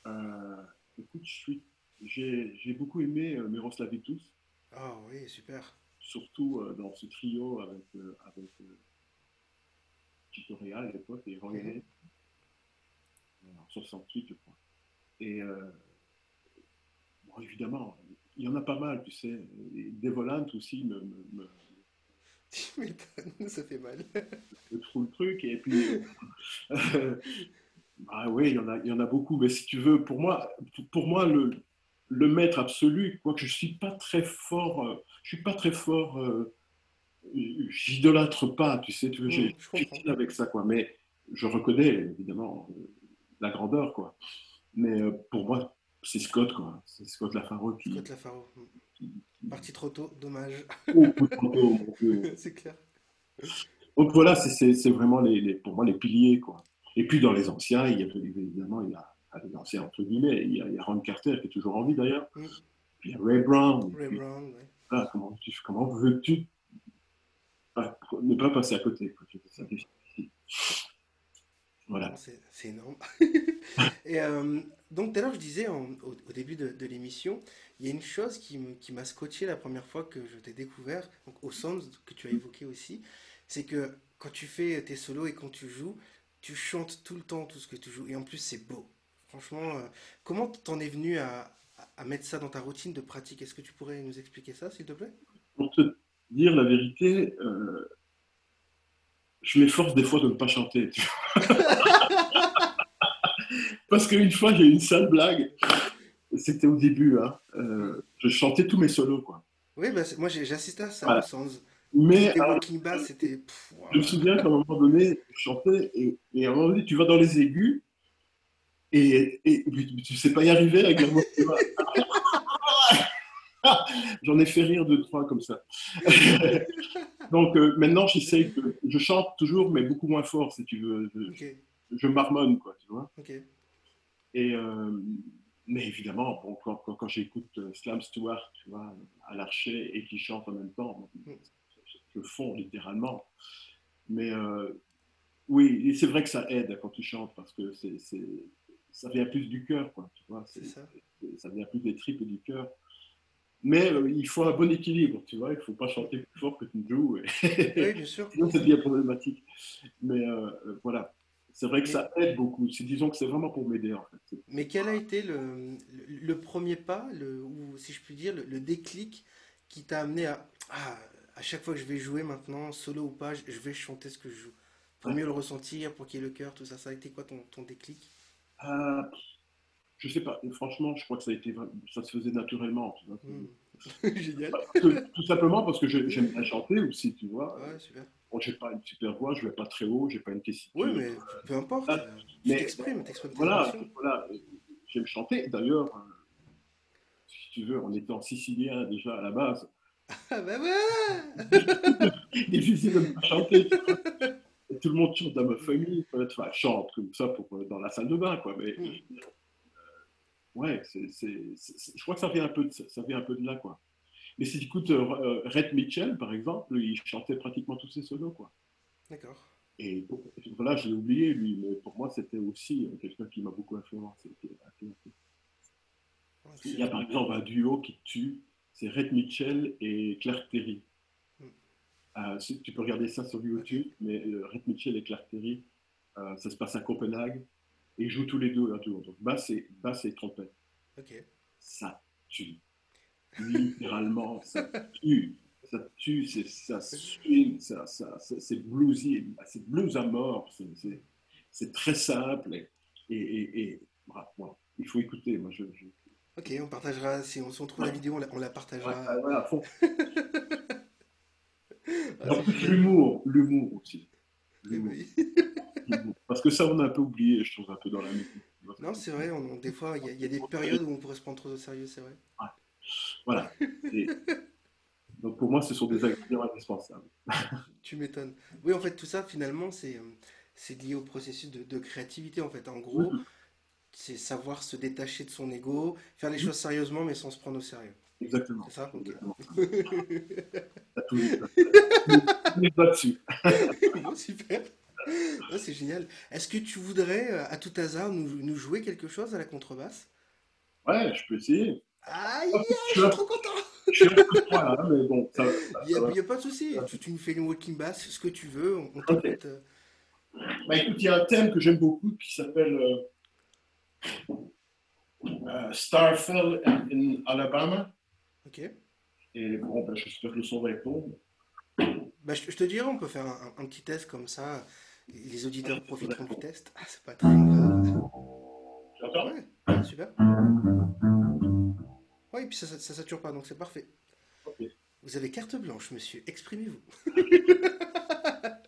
Euh, écoute, je suis, j'ai, j'ai beaucoup aimé euh, Miroslav Vitus, Ah oui, super. surtout euh, dans ce trio avec, avec Real à l'époque et en 68, je crois. Et euh, bon, évidemment, il y en a pas mal, tu sais. Et Devolant aussi me, me, me- Tu m'étonnes, ça fait mal. me trouve le truc. Et puis, euh, ah oui, il y, en a, il y en a beaucoup. Mais si tu veux, pour moi, pour, moi le, le maître absolu, quoique je ne suis pas très fort, euh, je suis pas très fort, euh, j'idolâtre pas, tu sais, tu veux, Mhm, j'ai j'ai avec ça, quoi. Mais je reconnais, évidemment, euh, la grandeur, quoi. Mais euh, pour moi, c'est Scott, quoi. C'est Scott Lafaro qui. Scott Lafaro. Parti trop tôt, dommage. Oh, trop tôt, c'est clair. Donc voilà, c'est vraiment les, pour moi les piliers, quoi. Et puis dans les anciens, il y a évidemment, il y a les anciens entre guillemets, il y, a, Ron Carter qui est toujours en vie d'ailleurs. Mm. Puis il y a Ray Brown. Ray Brown, oui. Ah, comment, comment veux-tu ne pas passer à côté quoi. Voilà. C'est énorme. et euh, donc, tout à l'heure, je disais au, début de, l'émission, il y a une chose qui m'a scotché la première fois que je t'ai découvert, donc au sens que tu as évoqué aussi, c'est que quand tu fais tes solos et quand tu joues, tu chantes tout le temps tout ce que tu joues. Et en plus, c'est beau. Franchement, euh, comment t'en es venu à, mettre ça dans ta routine de pratique? Est-ce que tu pourrais nous expliquer ça, s'il te plaît? Pour te dire la vérité, euh, je m'efforce des fois de ne pas chanter. Parce qu'une fois, j'ai eu une sale blague. C'était au début. Hein. Euh, je chantais tous mes solos. Quoi. Oui, bah, moi j'ai assisté à ça Mais c'était. Je me souviens qu'à un moment donné, je chantais et, et, à un moment donné, tu vas dans les aigus et, et, tu ne sais pas y arriver avec la J'en ai fait rire deux, trois comme ça. Donc euh, maintenant, j'essaie que je chante toujours, mais beaucoup moins fort, si tu veux. Je, marmonne, quoi, tu vois. Et, euh, mais évidemment, quand, quand, j'écoute euh, Slam Stewart, tu vois, à l'archer et qui chante en même temps, mm. je, fonds littéralement. Mais oui, c'est vrai que ça aide quand tu chantes parce que c'est, ça vient plus du cœur, quoi, tu vois. Ça. ça. vient plus des tripes et du cœur. Mais euh, il faut un bon équilibre, tu vois. Il ne faut pas chanter plus fort que tu joues. oui, bien sûr. Sinon, c'est bien problématique. Mais euh, euh, voilà, c'est vrai que ça aide beaucoup. Disons que c'est vraiment pour m'aider, en fait. Mais quel a été le, le, premier pas, le, ou si je puis dire, le, déclic qui t'a amené à, ah, à chaque fois que je vais jouer maintenant, solo ou pas, je vais chanter ce que je joue? Pour mieux le ressentir, pour qu'il y ait le cœur, tout ça. Ça a été quoi ton, ton déclic? Je sais pas, franchement, je crois que ça a été, ça se faisait naturellement. Hmm. Génial. tout simplement parce que j'aime bien chanter aussi, tu vois. Ouais, super. Bon, j'ai pas une super voix, je vais pas très haut, j'ai pas une tessiture. Oui, mais peu importe. Ah, tu t'exprimes, t'exprimes Voilà, voilà. J'aime chanter. D'ailleurs, euh, si tu veux, en étant sicilien déjà à la base. Ah bah ouais Difficile de pas chanter. Tout le monde chante dans ma famille, enfin, chante comme ça pour, dans la salle de bain, quoi. Mais hmm ouais, c'est, je crois que ça vient un peu de, ça vient un peu de là, quoi. Mais si tu écoutes euh, euh, Red Mitchell, par exemple, il chantait pratiquement tous ses solos, quoi. D'accord. Et voilà, je l'ai oublié, lui, mais pour moi, c'était aussi euh, quelqu'un qui m'a beaucoup influencé. Il y a par exemple un duo qui tue, c'est Red Mitchell et Clark Terry. Hmm. tu peux regarder ça sur YouTube, mais Red Mitchell et Clark Terry, ça se passe à Copenhague. Et ils jouent tous les deux là, tout Donc basse et, basse et trompette. Ok. Ça tue. Littéralement, ça tue. Ça tue, ça swing, ça, ça, c'est bluesy, c'est blues à mort. C'est très simple. Et, et, et voilà, il faut écouter. Moi, je, Ok, on partagera, si on, se trouve la vidéo, on la, partagera. voilà, fond. l'humour, l'humour aussi. L'humour. Parce que ça, on a un peu oublié, je trouve, un peu dans la musique. Non, c'est vrai, on, des fois, il y, a des périodes où on pourrait se prendre trop au sérieux, c'est vrai. Voilà. donc pour moi, ce sont des ingrédients indispensables. tu m'étonnes. Oui, en fait, tout ça, finalement, c'est c'est lié au processus de, créativité, en fait. En gros, c'est savoir se détacher de son ego, faire les choses sérieusement, mais sans se prendre au sérieux. Exactement. C'est ça? Exactement. tout, dessus. Super. C'est génial. Est-ce que tu voudrais, euh, à tout hasard, nous, jouer quelque chose à la contrebasse? Ouais, je peux essayer. Aïe, je suis trop content. Je suis froid là, mais bon, ça, Il n'y a, pas de souci. Tu, nous fais une walking bass, ce que tu veux. On, euh. bah, écoute, il y a un thème que j'aime beaucoup qui s'appelle euh, Starfell in Alabama. Ok. Et bon, ben, j'espère que le son va répondre. Bah, je, te dirais, on peut faire un petit test comme ça les auditeurs profiteront du test. Ah, c'est pas très grave. J'entends Ouais, super. Oui, et puis ça, ça, sature pas, donc c'est parfait. Vous avez carte blanche, monsieur. Exprimez-vous.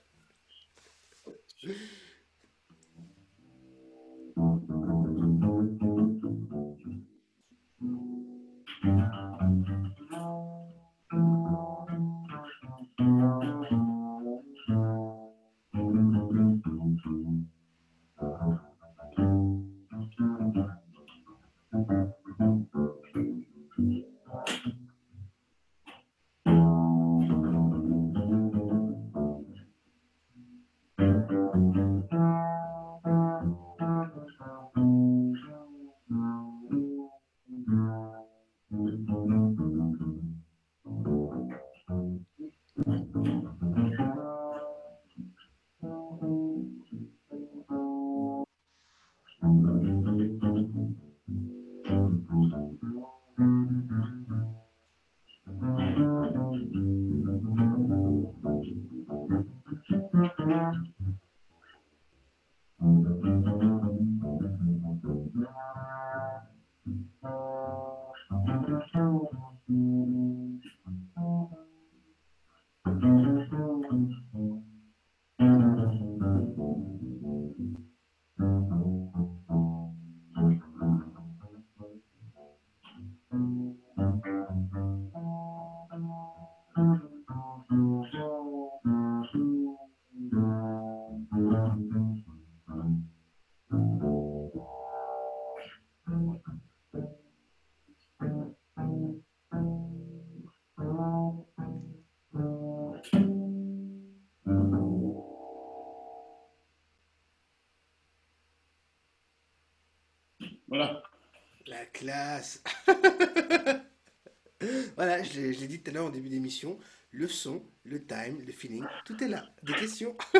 voilà, je l'ai je l'ai dit tout à l'heure en début d'émission. Le son, le time, le feeling, tout est là. Des questions.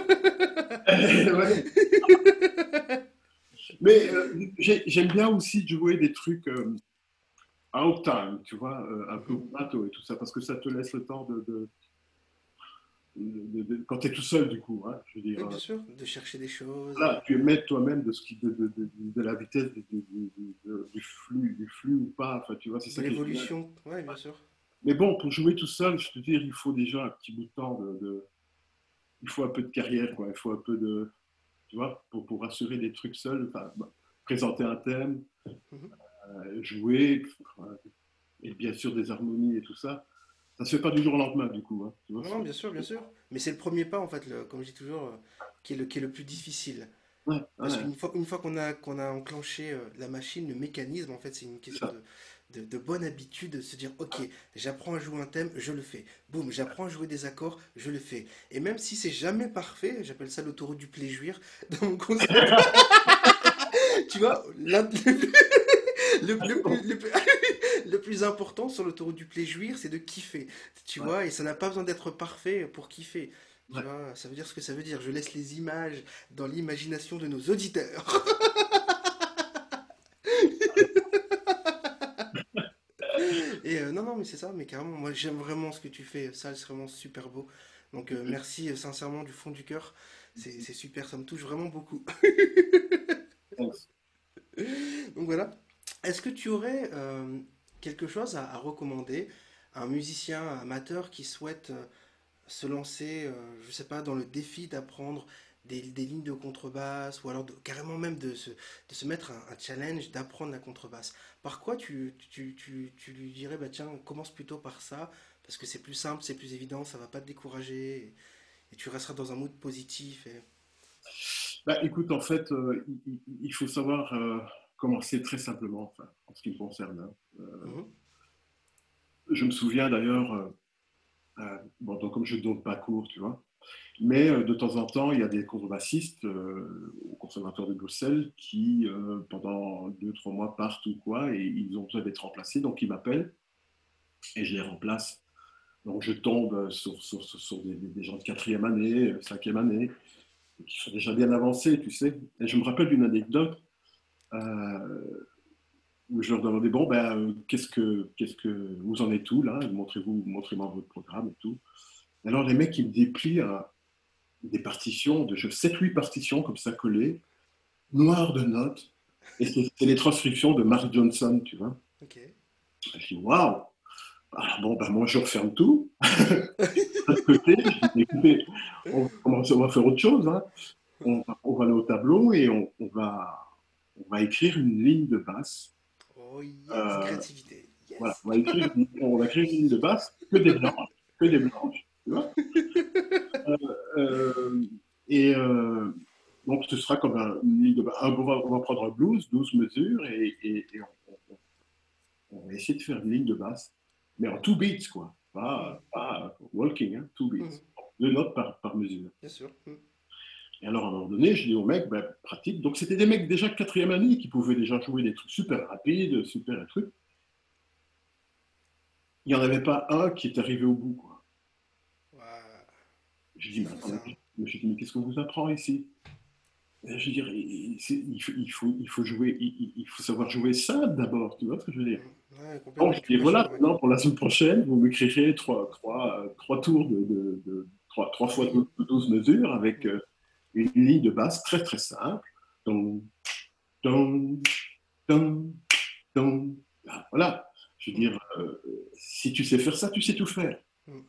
Mais euh, j'ai- j'aime bien aussi jouer des trucs euh, out time, tu vois, euh, un peu au bateau et tout ça, parce que ça te laisse le temps de- de- de- quand tu es tout seul, du coup, hein, je veux Oui, dire. bien sûr, de chercher des choses. Là, tu es maître toi-même de, ce qui, de, de, de, de la vitesse du, flux, du flux ou pas. Enfin, tu vois, c'est ça l'évolution. Oui, bien sûr. Mais bon, pour jouer tout seul, je te dis, il faut déjà un petit bout de temps. De, il faut un peu de carrière, quoi. Il faut un peu de. Tu vois, pour, pour assurer des trucs seuls, enfin, bah, présenter un thème, Mhm. euh, jouer, euh, et bien sûr des harmonies et tout ça. Ça se fait pas du jour au lendemain, du coup. hein, tu vois, Non, bien sûr, bien sûr. Mais c'est le premier pas, en fait, le- comme je dis toujours, euh, qui est le, qui est le plus difficile. Ouais, Parce ouais. qu'une fois, une fois qu'on a, qu'on a enclenché euh, la machine, le mécanisme, en fait, c'est une question de, de, de bonne habitude de se dire, ok, j'apprends à jouer un thème, je le fais. Boum, j'apprends à jouer des accords, je le fais. Et même si c'est jamais parfait, j'appelle ça l'autoroute du plaisir dans mon concept. tu vois, l'un- le, le plus, le plus- le plus important sur l'autoroute du plaisir, c'est de kiffer. Tu Ouais. vois, et ça n'a pas besoin d'être parfait pour kiffer. Tu Ouais. vois, ça veut dire ce que ça veut dire. Je laisse les images dans l'imagination de nos auditeurs. Et euh, non, non, mais c'est ça, mais carrément, moi j'aime vraiment ce que tu fais, ça c'est vraiment super beau. Donc euh, merci euh, sincèrement du fond du cœur, c'est super, ça me touche vraiment beaucoup. Donc voilà, est-ce que tu aurais euh, quelque chose à, recommander à un musicien amateur qui souhaite euh, se lancer, euh, je sais pas, dans le défi d'apprendre des, lignes de contrebasse ou alors carrément même de se, mettre un, un challenge d'apprendre la contrebasse? Par quoi tu, tu, tu, tu lui dirais, bah tiens, commence plutôt par ça, parce que c'est plus simple, c'est plus évident, ça va pas te décourager, et, tu resteras dans un mood positif. Bah, écoute, en fait, euh, il, faut savoir commencer très simplement, enfin, en ce qui me concerne. hein. Euh, Mhm. je me souviens d'ailleurs, euh, euh, bon, donc, comme je ne donne pas cours, tu vois, mais de temps en temps, il y a des contrebassistes euh, au Conservatoire de Bruxelles qui, euh, pendant deux, trois mois, partent ou quoi, et ils ont besoin d'être remplacés, donc ils m'appellent et je les remplace. Donc je tombe sur, sur- sur- sur des, des gens de quatrième année, cinquième année, qui sont déjà bien avancés, tu sais. Et je me rappelle d'une anecdote où je leur demandais, bon, ben, euh, qu'est-ce que, qu'est-ce que vous en êtes où là? Montrez-vous, montrez-moi votre programme et tout. Alors les mecs, ils me déplient euh, des partitions, de 7-8 partitions comme ça collées, noires de notes, et c'est les transcriptions de Mark Johnson, tu vois. Ok. Je dis, waouh Alors bon, ben moi je referme tout. De côté, je dis, écoutez, on, on va faire autre chose. hein. On, va- on va aller au tableau et on, on va, on va écrire une ligne de basse. Oh yes, Euh, créativité. Yes. Voilà, on va écrire, une- on va écrire une ligne de basse que des blanches. Que des blanches tu vois Euh, euh, et euh, donc ce sera comme un, une ligne de basse. On va, on va prendre un blues, 12 mesures, et, et- et on, on- on va essayer de faire une ligne de basse, mais en two beats, quoi. Pas, pas walking, hein, two beats. Mhm. Deux notes par, par mesure. Bien sûr. Mhm. Et alors, à un moment donné, je dis au mec, ben, pratique. Donc, c'était des mecs déjà quatrième année qui pouvaient déjà jouer des trucs super rapides, super trucs. Il n'y en avait pas un qui est arrivé au bout, quoi. Je dis, mais je mais qu'est-ce qu'on vous apprend ici? Je veux dire, il, il, faut, il, faut, jouer, il, faut savoir jouer ça d'abord, tu vois ce que je veux dire? Et voilà, maintenant, pour la semaine prochaine, vous m'écrirez trois, trois, trois tours de, de, trois, trois, fois 12 mesures avec euh, une ligne de basse très très simple. Donc, donc, donc, donc, voilà. Je veux dire, euh, si tu sais faire ça, tu sais tout faire. Mm.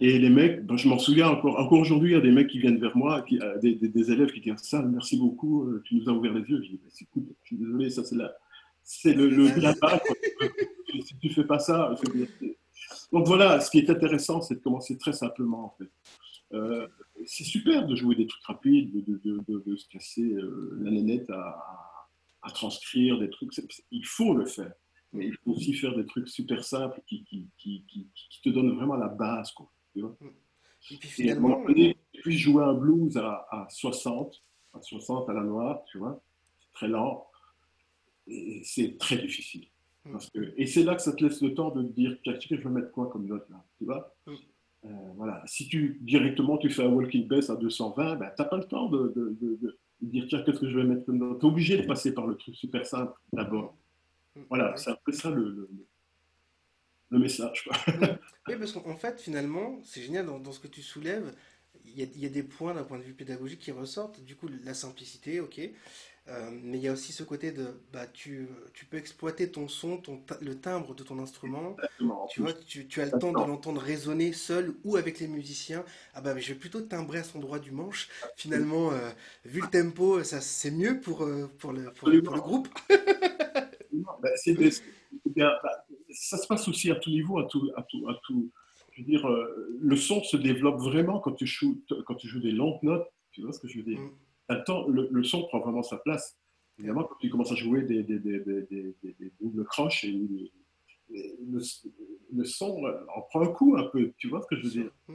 Et les mecs, ben, je m'en souviens encore, encore aujourd'hui, il y a des mecs qui viennent vers moi, qui, euh, des, des, élèves qui disent ça, merci beaucoup, euh, tu nous as ouvert les yeux. Je dis, écoute, je suis désolé, ça c'est la, c'est le, le si tu fais pas ça, donc voilà, ce qui est intéressant, c'est de commencer très simplement en fait. Euh, c'est super de jouer des trucs rapides, de, de, de, de se casser la nénette à, à, transcrire des trucs. Il faut le faire, mais il faut aussi faire des trucs super simples qui, qui, qui, qui te donnent vraiment la base. Quoi. Tu vois et puis finalement. puis jouer un blues à, à, 60, à 60 à la noire, tu vois, c'est très lent. Et c'est très difficile. Mm. Parce que, et c'est là que ça te laisse le temps de te dire, je vais mettre quoi comme note là, tu vois mm. Euh, voilà. Si tu directement tu fais un walking bass à 220, ben, tu n'as pas le temps de, de, de, dire tiens, qu'est-ce que je vais mettre note? Tu es obligé de passer par le truc super simple d'abord. Mm. Voilà, c'est un peu ça le, le message. oui, parce qu'en fait, finalement, c'est génial dans, ce que tu soulèves. Il y, a, des points d'un point de vue pédagogique qui ressortent. Du coup, la simplicité, ok. Euh, mais il y a aussi ce côté de, bah, tu, tu peux exploiter ton son, ton, le timbre de ton instrument. Tu vois, tu, tu, as le temps de l'entendre résonner seul ou avec les musiciens. Ah bah, mais je vais plutôt timbrer à son droit du manche. Finalement, euh, vu le tempo, ça c'est mieux pour, euh, pour, le, pour, le groupe. Bah, bah, ça se passe aussi à tout niveau, à tout, à tout, à tout. Je veux dire, le son se développe vraiment quand tu, joues, quand tu joues des longues notes. Tu vois ce que je veux dire? Mm. Le, son prend vraiment sa place. Évidemment, quand tu commences à jouer des, des, des, des doubles croches, et, le, son euh, en prend un coup un peu. Tu vois ce que je veux dire? Mm.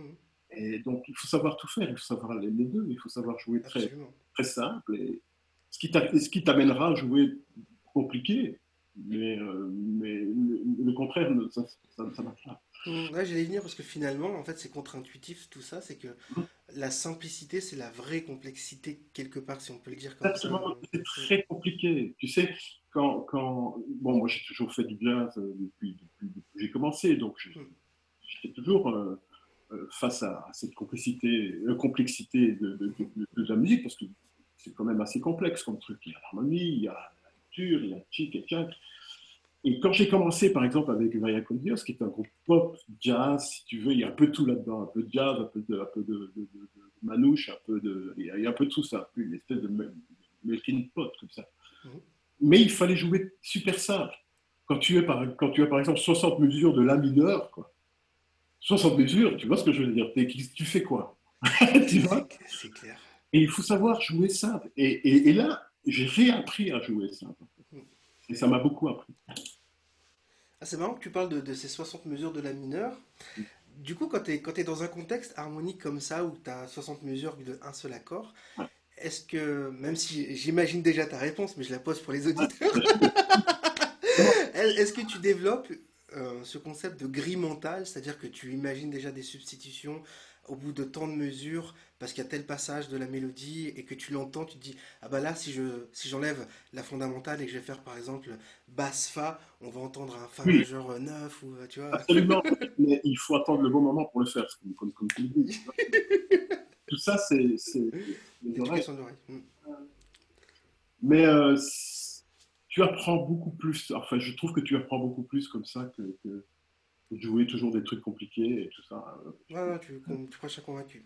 Et donc, il faut savoir tout faire. Il faut savoir les deux. Il faut savoir jouer très, très simple. Et ce qui t'amènera à jouer compliqué mais, euh, mais le, contraire, ça, ça, marche pas. Mmh, j'allais venir parce que finalement, en fait, c'est contre-intuitif tout ça, c'est que mmh. La simplicité, c'est la vraie complexité quelque part, si on peut le dire comme ça. C'est très compliqué. Tu sais, quand, quand... bon, moi j'ai toujours fait du jazz euh, depuis, depuis, que j'ai commencé, donc mmh. j'étais toujours euh, face à, cette complexité, complexité de, de, de, la musique, parce que c'est quand même assez complexe comme truc. Il y a l'harmonie, il y a il y a Chic et Tchak. Et quand j'ai commencé, par exemple, avec Vaya Condios, qui est un groupe pop, jazz, si tu veux, il y a un peu tout là-dedans, un peu de jazz, un peu de, un peu de, manouche, un peu de, il y a un peu de tout ça, une espèce de melting pot comme ça. Mhm. Mais il fallait jouer super simple. Quand tu, es par, quand tu as par exemple 60 mesures de La mineur, quoi. 60 mesures, tu vois ce que je veux dire Tu fais quoi? Tu vois? C'est clair. Et il faut savoir jouer simple. Et, et, et là, j'ai réappris à jouer ça. Et ça m'a beaucoup appris. Ah, c'est marrant que tu parles de, ces 60 mesures de la mineure. Du coup, quand tu es, es, dans un contexte harmonique comme ça, où tu as 60 mesures d'un seul accord, est-ce que, même si j'imagine déjà ta réponse, mais je la pose pour les auditeurs, est-ce que tu développes euh, ce concept de grille mentale, c'est-à-dire que tu imagines déjà des substitutions au bout de tant de mesures, parce qu'il y a tel passage de la mélodie et que tu l'entends, tu te dis ah bah là si je si j'enlève la fondamentale et que je vais faire par exemple basse fa, on va entendre un fa majeur 9 ou tu vois. Absolument, mais il faut attendre le bon moment pour le faire, comme, comme, tu le dis. Tout ça c'est c'est mm. Mais euh, tu apprends beaucoup plus. Enfin, je trouve que tu apprends beaucoup plus comme ça que, que jouer toujours des trucs compliqués et tout ça. Ouais, ouais tu, tu crois convaincu.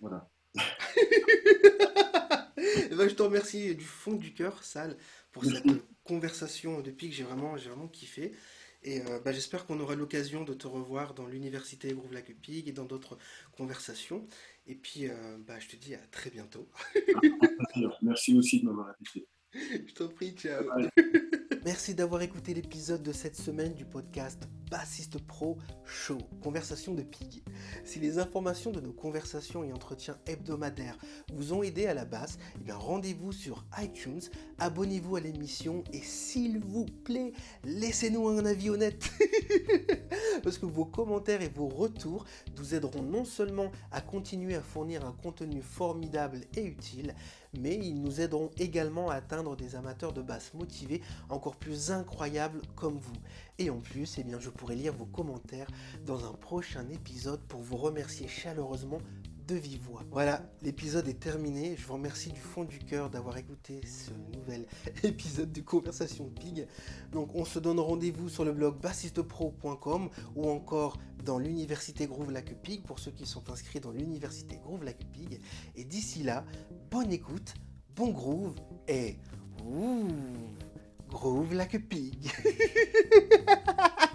Voilà. Eh ben, je te remercie du fond du cœur, Sal, pour cette conversation depuis que j'ai vraiment, vraiment kiffé. Et euh, bah, j'espère qu'on aura l'occasion de te revoir dans l'université Groove Lac Pig et dans d'autres conversations. Et puis, euh, bah, je te dis à très bientôt. Merci aussi de m'avoir invité. Je t'en prie, ciao. Merci d'avoir écouté l'épisode de cette semaine du podcast Bassiste Pro Show, Conversation de Pig. Si les informations de nos conversations et entretiens hebdomadaires vous ont aidé à la basse, eh rendez-vous sur iTunes, abonnez-vous à l'émission et s'il vous plaît, laissez-nous un avis honnête. parce que vos commentaires et vos retours nous aideront non seulement à continuer à fournir un contenu formidable et utile, mais ils nous aideront également à atteindre des amateurs de basse motivés encore plus incroyables comme vous. Et en plus, eh je pourrai lire vos commentaires dans un prochain épisode pour vous remercier chaleureusement de vive voix. Voilà, l'épisode est terminé. Je vous remercie du fond du cœur d'avoir écouté ce nouvel épisode de Conversation Pig. Donc on se donne rendez-vous sur le blog bassistepro.com ou encore dans l'université Groove Lac Pig pour ceux qui sont inscrits dans l'université Groove Lac Pig. Et d'ici là, bonne écoute, bon groove et ouh, Groove Lac Pig.